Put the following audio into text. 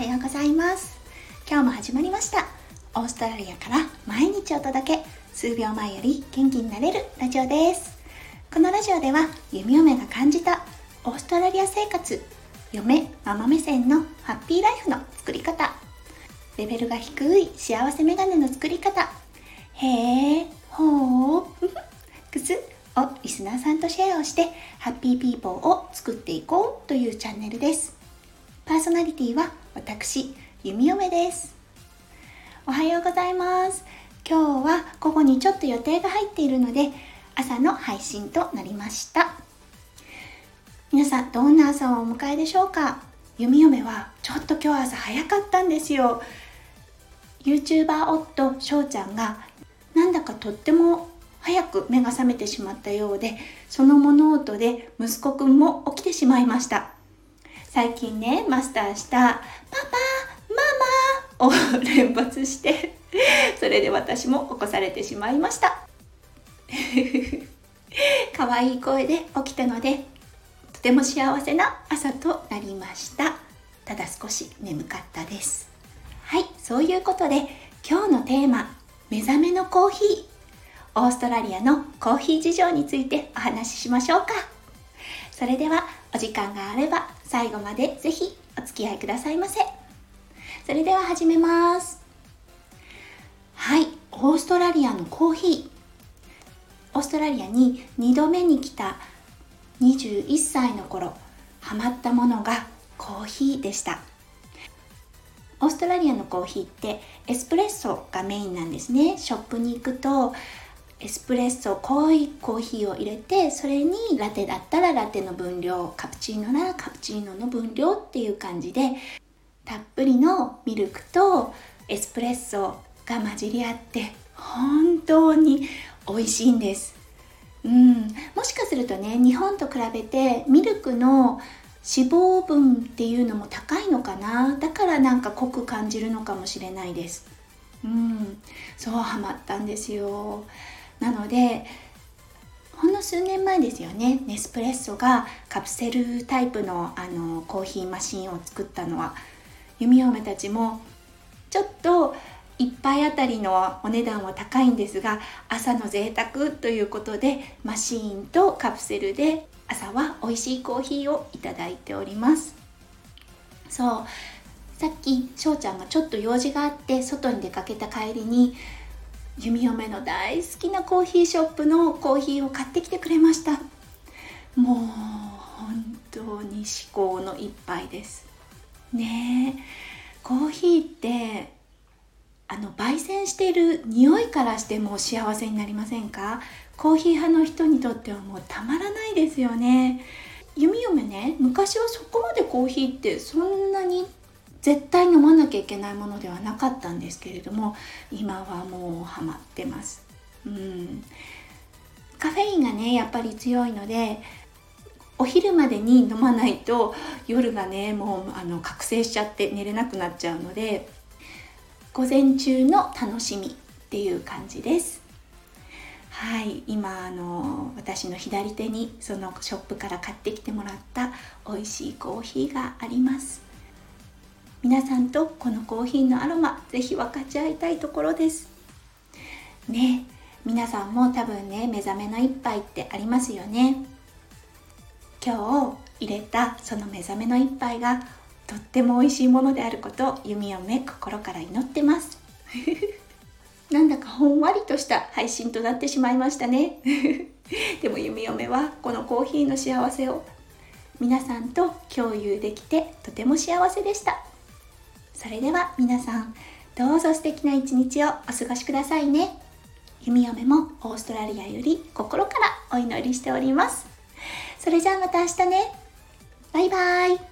はようございます。今日も始まりました。オーストラリアから毎日お届け数秒前より元気になれるラジオです。このラジオでは弓嫁が感じたオーストラリア生活嫁ママ目線のハッピーライフの作り方。レベルが低い幸せメガネの作り方。へえほうくすをリスナーさんとシェアをしてハッピーピーポーを作っていこうというチャンネルです。パーソナリティは私弓嫁です。おはようございます。今日は午後にちょっと予定が入っているので朝の配信となりました。皆さんどんな朝をお迎えでしょうか？弓嫁はちょっと今日朝早かったんですよ。YouTuber 夫翔ちゃんがなんだかとっても早く目が覚めてしまったようでその物音で息子くんも起きてしまいました。最近ねマスターした「パパママ」を 連発してそれで私も起こされてしまいました。可愛い声で起きたのでとても幸せな朝となりました。ただ少し眠かったです。はいそういうことで今日のテーマ目覚めのコーヒー。オーストラリアのコーヒー事情についてお話ししましょうか。それではお時間があれば最後までぜひお付き合いくださいませ。それでは始めます。はいオーストラリアのコーヒー。オーストラリアに2度目に来た21歳の頃ハマったものがコーヒーでした。オーストラリアのコーヒーってエスプレッソがメインなんですね。ショップに行くとエスプレッソ濃いコーヒーを入れてそれにラテだったらラテの分量カプチーノならカプチーノの分量っていう感じでたっぷりのミルクとエスプレッソが混じり合って本当に美味しいんです。うん。もしかするとね日本と比べてミルクの脂肪分っていうのも高いのかな？だからなんか濃く感じるのかもしれないです。うん。そうハマったんですよ。なのでほんの数年前ですよねネスプレッソがカプセルタイプのあのコーヒーマシンを作ったのは弓嫁たちもちょっと1杯あたりのお値段は高いんですが朝の贅沢ということでマシーンとカプセルで朝は美味しいコーヒーをいただいております。そう。さっき翔ちゃんがちょっと用事があって外に出かけた帰りに弓嫁の大好きなコーヒーショップのコーヒーを買ってきてくれました。もう本当に至高の一杯です。ねえコーヒーってあの焙煎している匂いからしても幸せになりませんか？コーヒー派の人にとってはもうたまらないですよね。弓嫁ね昔はそこまでコーヒーってそんなに絶対飲まなきゃいけないものではなかったんですけれども今はもうハマってます。うん。カフェインがねやっぱり強いのでお昼までに飲まないと夜がねもうあの覚醒しちゃって寝れなくなっちゃうので午前中の楽しみっていう感じです。はい。今あの私の左手にそのショップから買ってきてもらった美味しいコーヒーがあります。皆さんとこのコーヒーのアロマぜひ分かち合いたいところです。ね皆さんも多分ね目覚めの一杯ってありますよね。今日入れたその目覚めの一杯がとっても美味しいものであることを弓嫁心から祈ってます。なんだかほんわりとした配信となってしまいましたね。でも弓嫁はこのコーヒーの幸せを皆さんと共有できてとても幸せでした。それでは皆さんどうぞ素敵な一日をお過ごしくださいね。弓嫁もオーストラリアより心からお祈りしております。それじゃあまた明日ね。バイバイ。